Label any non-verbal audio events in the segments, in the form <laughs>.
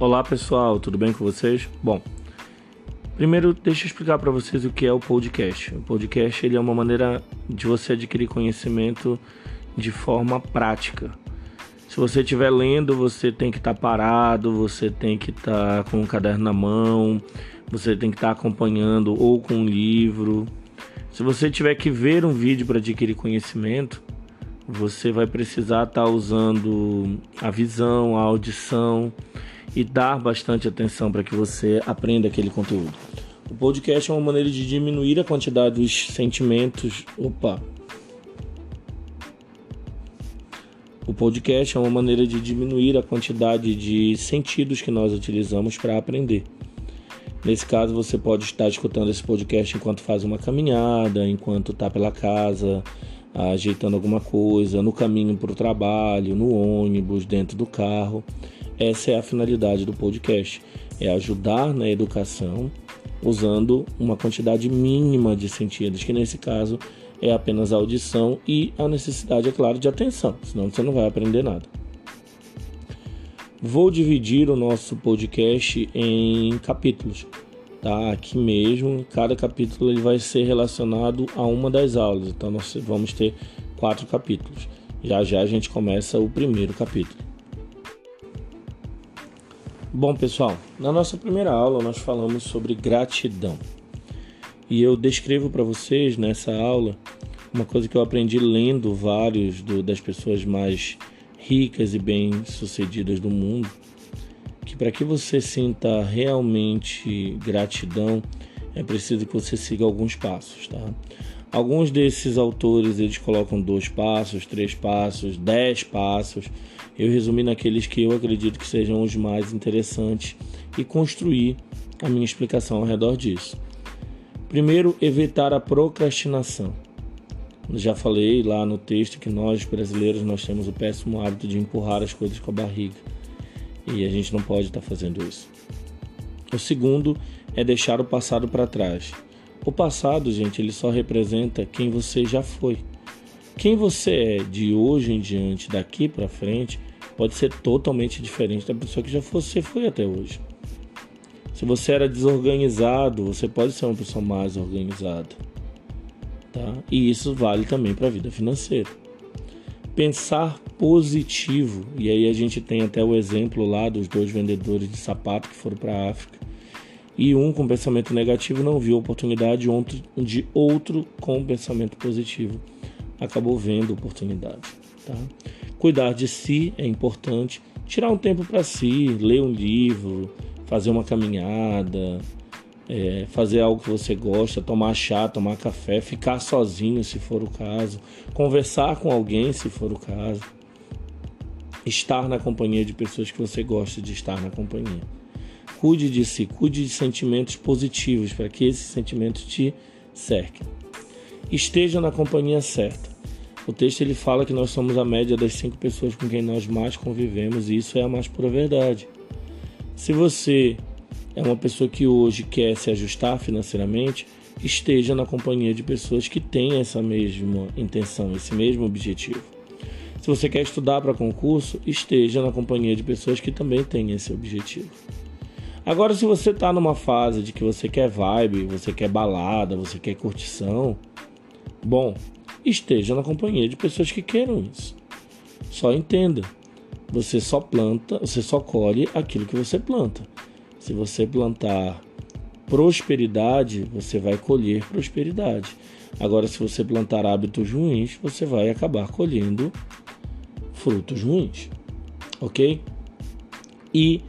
Olá pessoal, tudo bem com vocês? Bom, primeiro deixa eu explicar para vocês o que é o podcast. O podcast ele é uma maneira de você adquirir conhecimento de forma prática. Se você estiver lendo, você tem que estar tá parado, você tem que estar tá com um caderno na mão, você tem que estar tá acompanhando ou com um livro. Se você tiver que ver um vídeo para adquirir conhecimento, você vai precisar estar tá usando a visão, a audição e dar bastante atenção para que você aprenda aquele conteúdo. O podcast é uma maneira de diminuir a quantidade dos sentimentos. Opa! O podcast é uma maneira de diminuir a quantidade de sentidos que nós utilizamos para aprender. Nesse caso, você pode estar escutando esse podcast enquanto faz uma caminhada, enquanto está pela casa, ajeitando alguma coisa, no caminho para o trabalho, no ônibus, dentro do carro. Essa é a finalidade do podcast: é ajudar na educação usando uma quantidade mínima de sentidos, que nesse caso é apenas a audição e a necessidade, é claro, de atenção, senão você não vai aprender nada. Vou dividir o nosso podcast em capítulos, tá? Aqui mesmo, cada capítulo ele vai ser relacionado a uma das aulas, então nós vamos ter quatro capítulos. Já já a gente começa o primeiro capítulo. Bom, pessoal, na nossa primeira aula nós falamos sobre gratidão. E eu descrevo para vocês nessa aula uma coisa que eu aprendi lendo vários do, das pessoas mais ricas e bem-sucedidas do mundo, que para que você sinta realmente gratidão, é preciso que você siga alguns passos, tá? Alguns desses autores eles colocam dois passos, três passos, dez passos. Eu resumi naqueles que eu acredito que sejam os mais interessantes e construir a minha explicação ao redor disso. Primeiro, evitar a procrastinação. Já falei lá no texto que nós brasileiros nós temos o péssimo hábito de empurrar as coisas com a barriga e a gente não pode estar fazendo isso. O segundo é deixar o passado para trás. O passado, gente, ele só representa quem você já foi. Quem você é de hoje em diante, daqui para frente, pode ser totalmente diferente da pessoa que já você foi até hoje. Se você era desorganizado, você pode ser uma pessoa mais organizada. Tá? E isso vale também para a vida financeira. Pensar positivo, e aí a gente tem até o exemplo lá dos dois vendedores de sapato que foram para a África e um com pensamento negativo não viu oportunidade, de outro com pensamento positivo acabou vendo oportunidade. Tá? Cuidar de si é importante, tirar um tempo para si, ler um livro, fazer uma caminhada, é, fazer algo que você gosta, tomar chá, tomar café, ficar sozinho se for o caso, conversar com alguém se for o caso, estar na companhia de pessoas que você gosta de estar na companhia. Cuide de si, cuide de sentimentos positivos para que esses sentimentos te cerquem. Esteja na companhia certa. O texto ele fala que nós somos a média das cinco pessoas com quem nós mais convivemos e isso é a mais pura verdade. Se você é uma pessoa que hoje quer se ajustar financeiramente, esteja na companhia de pessoas que têm essa mesma intenção, esse mesmo objetivo. Se você quer estudar para concurso, esteja na companhia de pessoas que também têm esse objetivo. Agora, se você está numa fase de que você quer vibe, você quer balada, você quer curtição, bom, esteja na companhia de pessoas que queiram isso. Só entenda, você só planta, você só colhe aquilo que você planta. Se você plantar prosperidade, você vai colher prosperidade. Agora, se você plantar hábitos ruins, você vai acabar colhendo frutos ruins, ok? E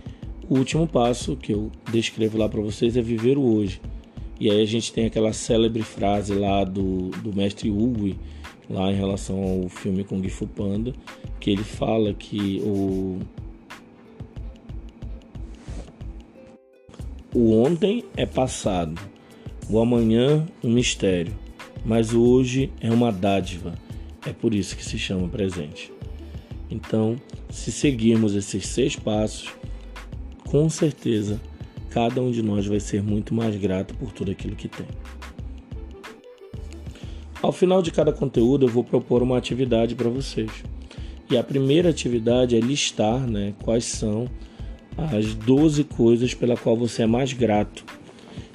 o último passo que eu descrevo lá para vocês é viver o hoje. E aí a gente tem aquela célebre frase lá do, do mestre Uwe, lá em relação ao filme Kung Fu Panda, que ele fala que o, o ontem é passado, o amanhã um mistério, mas o hoje é uma dádiva. É por isso que se chama presente. Então, se seguirmos esses seis passos, com certeza cada um de nós vai ser muito mais grato por tudo aquilo que tem. Ao final de cada conteúdo, eu vou propor uma atividade para vocês. E a primeira atividade é listar né, quais são as 12 coisas pela qual você é mais grato.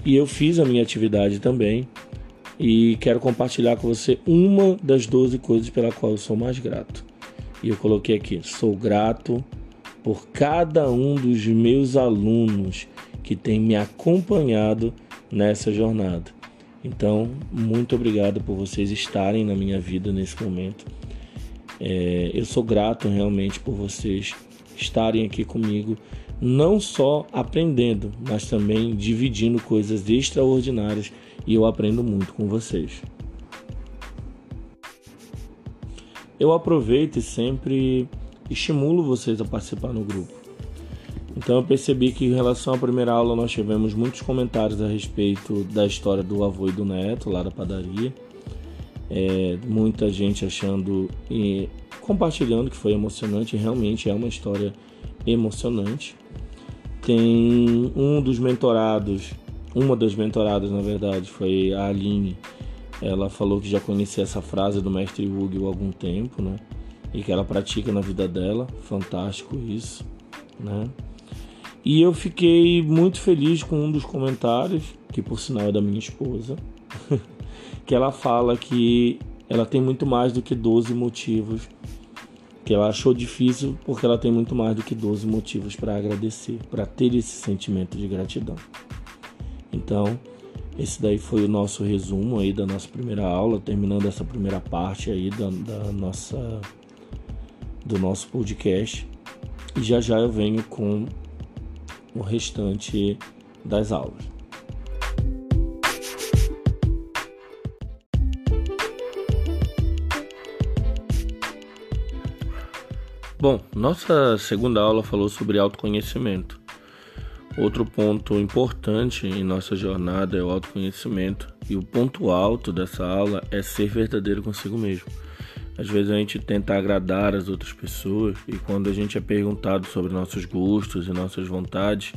E eu fiz a minha atividade também e quero compartilhar com você uma das 12 coisas pela qual eu sou mais grato. E eu coloquei aqui: sou grato por cada um dos meus alunos que tem me acompanhado nessa jornada. Então, muito obrigado por vocês estarem na minha vida nesse momento. É, eu sou grato realmente por vocês estarem aqui comigo, não só aprendendo, mas também dividindo coisas extraordinárias e eu aprendo muito com vocês. Eu aproveito e sempre estimulo vocês a participar no grupo. Então eu percebi que em relação à primeira aula nós tivemos muitos comentários a respeito da história do avô e do neto lá da padaria. É, muita gente achando e compartilhando que foi emocionante, realmente é uma história emocionante. Tem um dos mentorados, uma das mentoradas na verdade, foi a Aline. Ela falou que já conhecia essa frase do mestre Hugo há algum tempo, né? E que ela pratica na vida dela. Fantástico isso, né? E eu fiquei muito feliz com um dos comentários, que por sinal é da minha esposa, <laughs> que ela fala que ela tem muito mais do que 12 motivos, que ela achou difícil porque ela tem muito mais do que 12 motivos para agradecer, para ter esse sentimento de gratidão. Então, esse daí foi o nosso resumo aí da nossa primeira aula, terminando essa primeira parte aí da, da nossa do nosso podcast. E já já eu venho com o restante das aulas. Bom, nossa segunda aula falou sobre autoconhecimento. Outro ponto importante em nossa jornada é o autoconhecimento, e o ponto alto dessa aula é ser verdadeiro consigo mesmo. Às vezes a gente tenta agradar as outras pessoas e quando a gente é perguntado sobre nossos gostos e nossas vontades,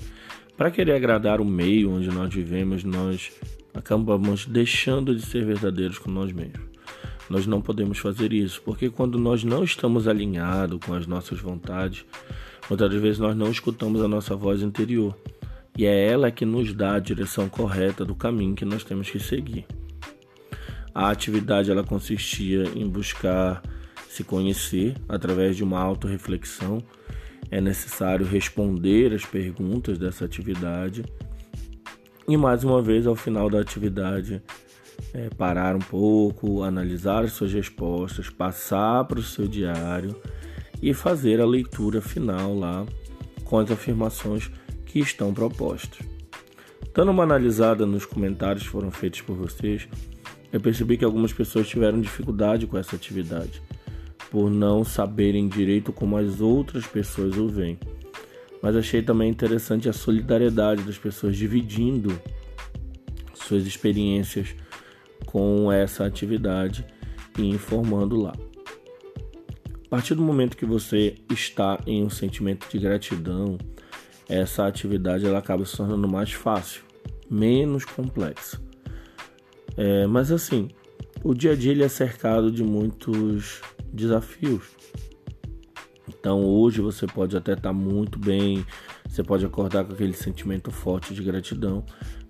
para querer agradar o meio onde nós vivemos, nós acabamos deixando de ser verdadeiros com nós mesmos. Nós não podemos fazer isso, porque quando nós não estamos alinhados com as nossas vontades, muitas vezes nós não escutamos a nossa voz interior. E é ela que nos dá a direção correta do caminho que nós temos que seguir. A atividade ela consistia em buscar se conhecer através de uma autorreflexão. É necessário responder as perguntas dessa atividade. E mais uma vez, ao final da atividade, é, parar um pouco, analisar as suas respostas, passar para o seu diário e fazer a leitura final lá com as afirmações que estão propostas. Dando uma analisada nos comentários que foram feitos por vocês, eu percebi que algumas pessoas tiveram dificuldade com essa atividade, por não saberem direito como as outras pessoas o veem. Mas achei também interessante a solidariedade das pessoas dividindo suas experiências com essa atividade e informando lá. A partir do momento que você está em um sentimento de gratidão, essa atividade ela acaba se tornando mais fácil, menos complexa. É, mas assim, o dia a dia ele é cercado de muitos desafios. Então hoje você pode até estar tá muito bem, você pode acordar com aquele sentimento forte de gratidão,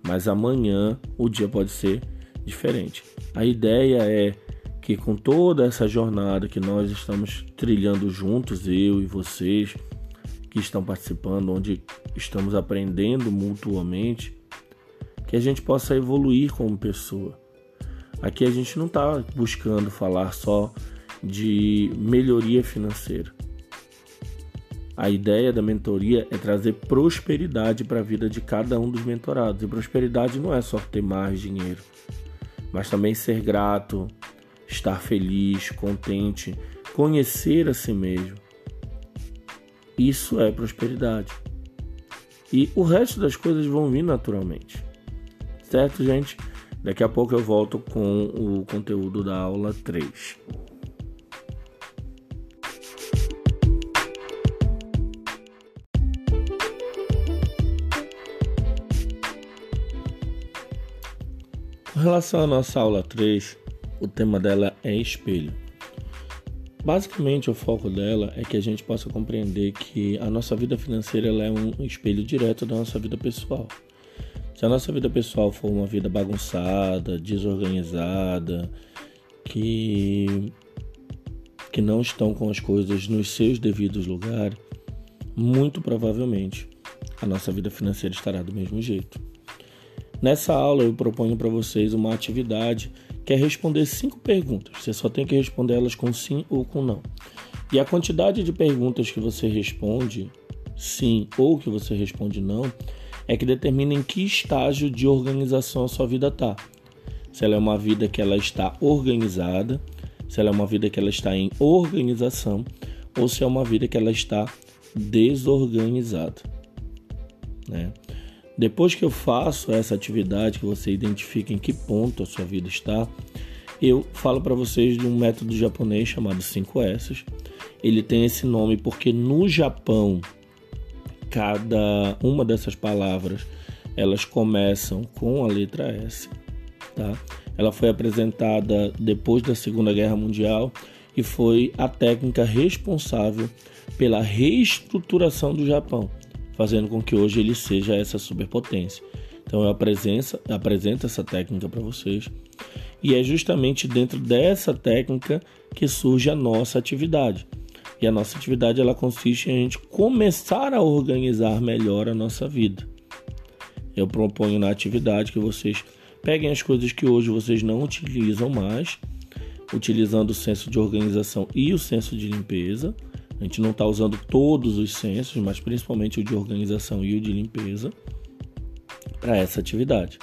mas amanhã o dia pode ser diferente. A ideia é que com toda essa jornada que nós estamos trilhando juntos, eu e vocês que estão participando, onde estamos aprendendo mutuamente, que a gente possa evoluir como pessoa. Aqui a gente não está buscando falar só de melhoria financeira. A ideia da mentoria é trazer prosperidade para a vida de cada um dos mentorados. E prosperidade não é só ter mais dinheiro, mas também ser grato, estar feliz, contente, conhecer a si mesmo. Isso é prosperidade. E o resto das coisas vão vir naturalmente. Certo, gente? Daqui a pouco eu volto com o conteúdo da aula 3. Com relação à nossa aula 3, o tema dela é espelho. basicamente o foco dela é que a gente possa compreender que a nossa vida financeira é um espelho direto da nossa vida pessoal. Se a nossa vida pessoal for uma vida bagunçada, desorganizada, que que não estão com as coisas nos seus devidos lugares, muito provavelmente a nossa vida financeira estará do mesmo jeito. Nessa aula eu proponho para vocês uma atividade que é responder cinco perguntas. Você só tem que responder elas com sim ou com não. E a quantidade de perguntas que você responde sim ou que você responde não é que determina em que estágio de organização a sua vida está. Se ela é uma vida que ela está organizada, se ela é uma vida que ela está em organização ou se é uma vida que ela está desorganizada, né? Depois que eu faço essa atividade, que você identifica em que ponto a sua vida está, eu falo para vocês de um método japonês chamado 5S. Ele tem esse nome porque no Japão cada uma dessas palavras elas começam com a letra S, tá? Ela foi apresentada depois da Segunda Guerra Mundial e foi a técnica responsável pela reestruturação do Japão fazendo com que hoje ele seja essa superpotência. Então eu apresento, apresento essa técnica para vocês e é justamente dentro dessa técnica que surge a nossa atividade. E a nossa atividade ela consiste em a gente começar a organizar melhor a nossa vida. Eu proponho na atividade que vocês peguem as coisas que hoje vocês não utilizam mais, utilizando o senso de organização e o senso de limpeza a gente não está usando todos os censos, mas principalmente o de organização e o de limpeza para essa atividade.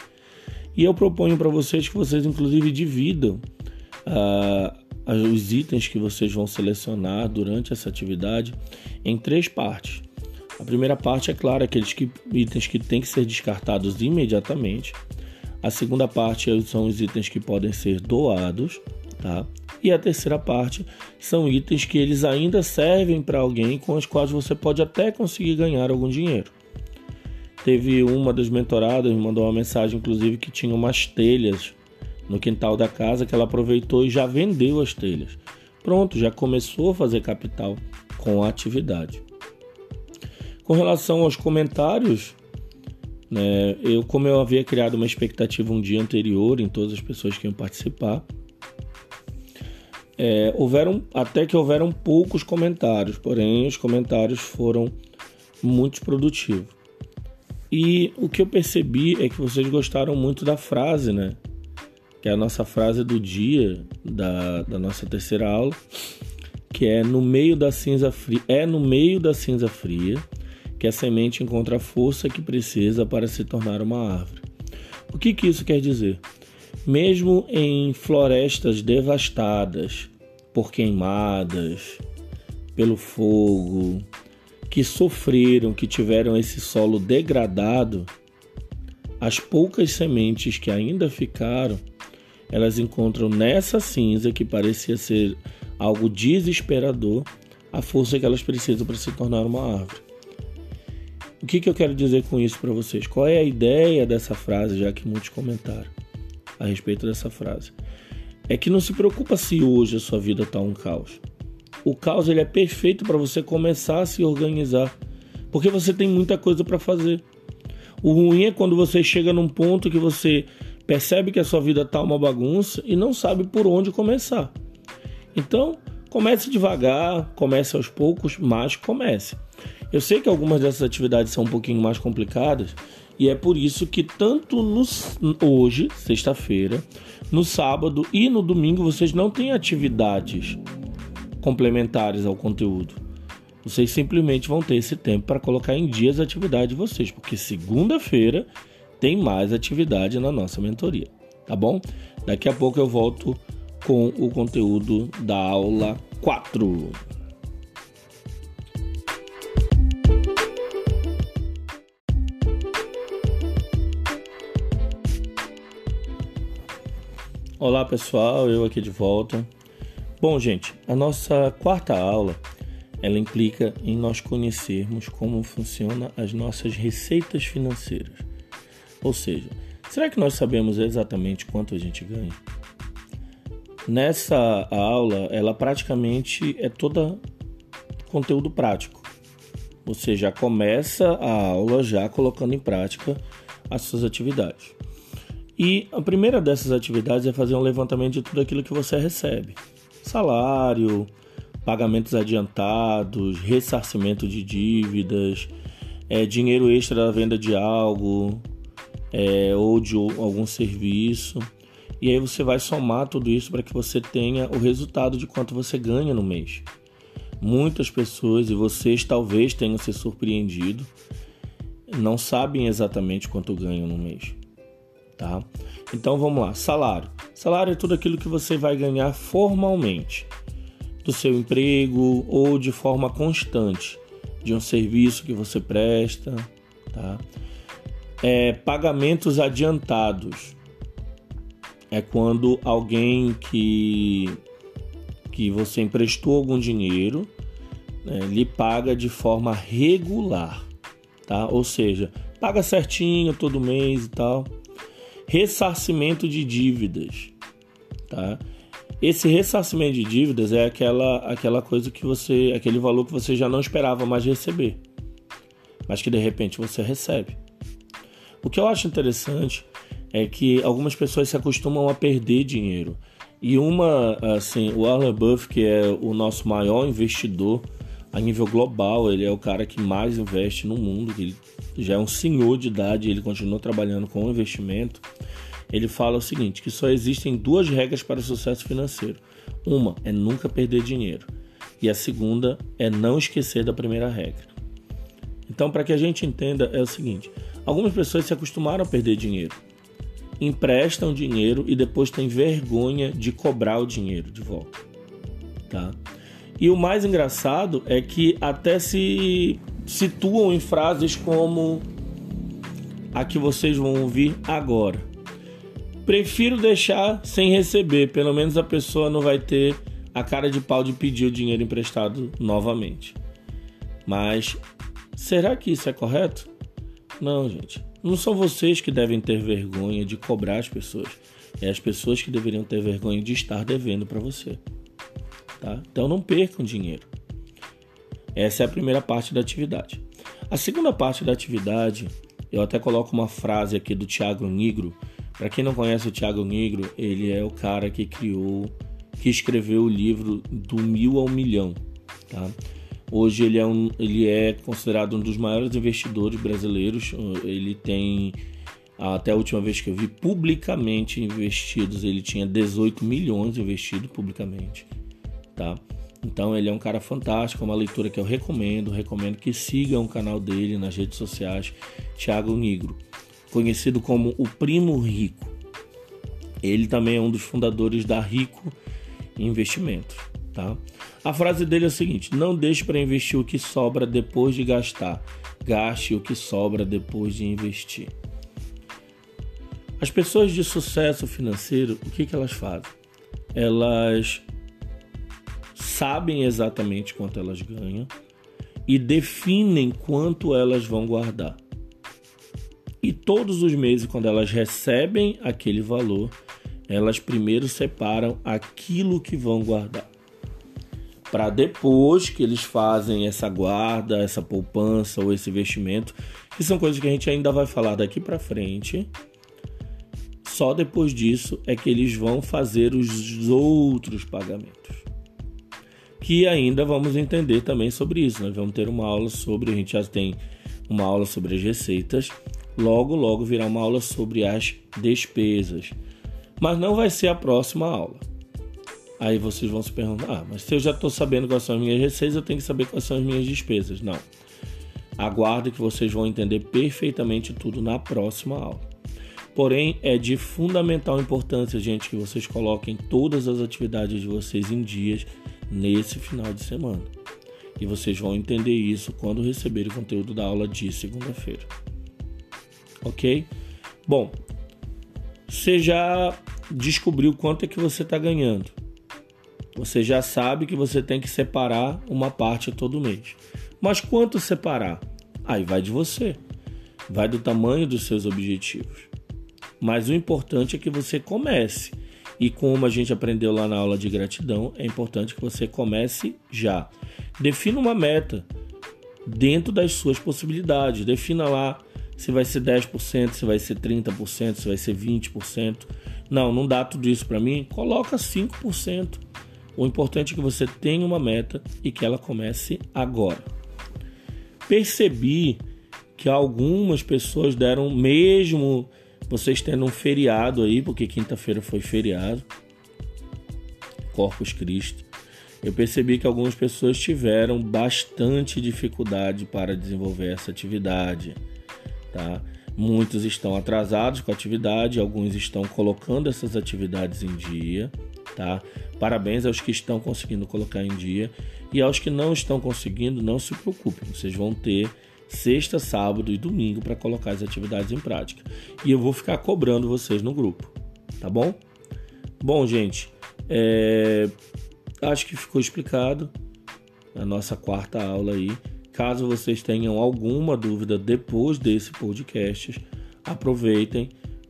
E eu proponho para vocês que vocês, inclusive, dividam uh, os itens que vocês vão selecionar durante essa atividade em três partes. A primeira parte, é claro, aqueles que, itens que têm que ser descartados imediatamente. A segunda parte são os itens que podem ser doados, tá? E a terceira parte são itens que eles ainda servem para alguém com os quais você pode até conseguir ganhar algum dinheiro. Teve uma das mentoradas me mandou uma mensagem, inclusive, que tinha umas telhas no quintal da casa que ela aproveitou e já vendeu as telhas. Pronto, já começou a fazer capital com a atividade. Com relação aos comentários, né, eu como eu havia criado uma expectativa um dia anterior em todas as pessoas que iam participar, é, houveram até que houveram poucos comentários, porém os comentários foram muito produtivos. E o que eu percebi é que vocês gostaram muito da frase, né? É a nossa frase do dia da, da nossa terceira aula, que é no meio da cinza fria, é no meio da cinza fria que a semente encontra a força que precisa para se tornar uma árvore. O que, que isso quer dizer? Mesmo em florestas devastadas por queimadas, pelo fogo, que sofreram, que tiveram esse solo degradado, as poucas sementes que ainda ficaram, elas encontram nessa cinza que parecia ser algo desesperador, a força que elas precisam para se tornar uma árvore. O que, que eu quero dizer com isso para vocês? Qual é a ideia dessa frase, já que muitos comentaram? a respeito dessa frase. É que não se preocupa se hoje a sua vida está um caos. O caos ele é perfeito para você começar a se organizar, porque você tem muita coisa para fazer. O ruim é quando você chega num ponto que você percebe que a sua vida está uma bagunça e não sabe por onde começar. Então, comece devagar, comece aos poucos, mas comece. Eu sei que algumas dessas atividades são um pouquinho mais complicadas e é por isso que tanto no, hoje, sexta-feira, no sábado e no domingo vocês não têm atividades complementares ao conteúdo. Vocês simplesmente vão ter esse tempo para colocar em dia as atividades de vocês, porque segunda-feira tem mais atividade na nossa mentoria, tá bom? Daqui a pouco eu volto com o conteúdo da aula 4. Olá pessoal, eu aqui de volta. Bom, gente, a nossa quarta aula ela implica em nós conhecermos como funcionam as nossas receitas financeiras. Ou seja, será que nós sabemos exatamente quanto a gente ganha? Nessa aula, ela praticamente é toda conteúdo prático. Você já começa a aula já colocando em prática as suas atividades. E a primeira dessas atividades é fazer um levantamento de tudo aquilo que você recebe: salário, pagamentos adiantados, ressarcimento de dívidas, é, dinheiro extra da venda de algo é, ou de algum serviço. E aí você vai somar tudo isso para que você tenha o resultado de quanto você ganha no mês. Muitas pessoas, e vocês talvez tenham se surpreendido, não sabem exatamente quanto ganham no mês. Tá? Então vamos lá, salário. Salário é tudo aquilo que você vai ganhar formalmente do seu emprego ou de forma constante de um serviço que você presta, tá? É, pagamentos adiantados é quando alguém que que você emprestou algum dinheiro né, lhe paga de forma regular, tá? Ou seja, paga certinho todo mês e tal. Ressarcimento de dívidas, tá? Esse ressarcimento de dívidas é aquela aquela coisa que você, aquele valor que você já não esperava mais receber, mas que de repente você recebe. O que eu acho interessante é que algumas pessoas se acostumam a perder dinheiro. E uma, assim, o Warren Buffett, que é o nosso maior investidor a nível global, ele é o cara que mais investe no mundo, ele já é um senhor de idade, ele continua trabalhando com investimento. Ele fala o seguinte, que só existem duas regras para o sucesso financeiro. Uma é nunca perder dinheiro e a segunda é não esquecer da primeira regra. Então, para que a gente entenda, é o seguinte: algumas pessoas se acostumaram a perder dinheiro emprestam dinheiro e depois têm vergonha de cobrar o dinheiro de volta, tá? E o mais engraçado é que até se situam em frases como a que vocês vão ouvir agora. Prefiro deixar sem receber, pelo menos a pessoa não vai ter a cara de pau de pedir o dinheiro emprestado novamente. Mas será que isso é correto? Não, gente. Não são vocês que devem ter vergonha de cobrar as pessoas. É as pessoas que deveriam ter vergonha de estar devendo para você. Tá? Então não percam dinheiro. Essa é a primeira parte da atividade. A segunda parte da atividade, eu até coloco uma frase aqui do Tiago Negro. Para quem não conhece o Tiago Negro, ele é o cara que criou, que escreveu o livro do mil ao milhão. Tá? Hoje ele é, um, ele é considerado um dos maiores investidores brasileiros. Ele tem, até a última vez que eu vi, publicamente investidos, ele tinha 18 milhões investidos publicamente. Tá? Então ele é um cara fantástico, é uma leitura que eu recomendo. Recomendo que sigam o canal dele nas redes sociais, Thiago Negro, conhecido como o Primo Rico. Ele também é um dos fundadores da Rico Investimentos. Tá? A frase dele é a seguinte: não deixe para investir o que sobra depois de gastar, gaste o que sobra depois de investir. As pessoas de sucesso financeiro, o que, que elas fazem? Elas sabem exatamente quanto elas ganham e definem quanto elas vão guardar. E todos os meses, quando elas recebem aquele valor, elas primeiro separam aquilo que vão guardar para depois que eles fazem essa guarda, essa poupança ou esse investimento, que são coisas que a gente ainda vai falar daqui para frente. Só depois disso é que eles vão fazer os outros pagamentos. Que ainda vamos entender também sobre isso. Nós vamos ter uma aula sobre, a gente já tem uma aula sobre as receitas, logo logo virá uma aula sobre as despesas. Mas não vai ser a próxima aula. Aí vocês vão se perguntar: ah, mas se eu já estou sabendo quais são as minhas receitas, eu tenho que saber quais são as minhas despesas. Não. Aguarde que vocês vão entender perfeitamente tudo na próxima aula. Porém, é de fundamental importância, gente, que vocês coloquem todas as atividades de vocês em dias nesse final de semana. E vocês vão entender isso quando receberem o conteúdo da aula de segunda-feira. Ok? Bom, você já descobriu quanto é que você está ganhando você já sabe que você tem que separar uma parte todo mês. Mas quanto separar? Aí vai de você. Vai do tamanho dos seus objetivos. Mas o importante é que você comece. E como a gente aprendeu lá na aula de gratidão, é importante que você comece já. Defina uma meta dentro das suas possibilidades. Defina lá se vai ser 10%, se vai ser 30%, se vai ser 20%. Não, não dá tudo isso para mim. Coloca 5%. O importante é que você tenha uma meta e que ela comece agora. Percebi que algumas pessoas deram mesmo vocês tendo um feriado aí, porque quinta-feira foi feriado, Corpus Christi. Eu percebi que algumas pessoas tiveram bastante dificuldade para desenvolver essa atividade, tá? Muitos estão atrasados com a atividade, alguns estão colocando essas atividades em dia, tá? Parabéns aos que estão conseguindo colocar em dia e aos que não estão conseguindo, não se preocupem, vocês vão ter sexta, sábado e domingo para colocar as atividades em prática. E eu vou ficar cobrando vocês no grupo, tá bom? Bom, gente, é... acho que ficou explicado a nossa quarta aula aí. Caso vocês tenham alguma dúvida depois desse podcast, aproveitem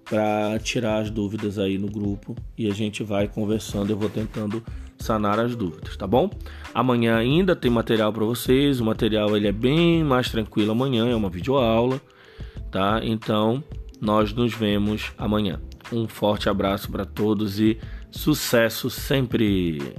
para tirar as dúvidas aí no grupo e a gente vai conversando. Eu vou tentando sanar as dúvidas, tá bom? Amanhã ainda tem material para vocês. O material ele é bem mais tranquilo amanhã, é uma videoaula, tá? Então, nós nos vemos amanhã. Um forte abraço para todos e sucesso sempre.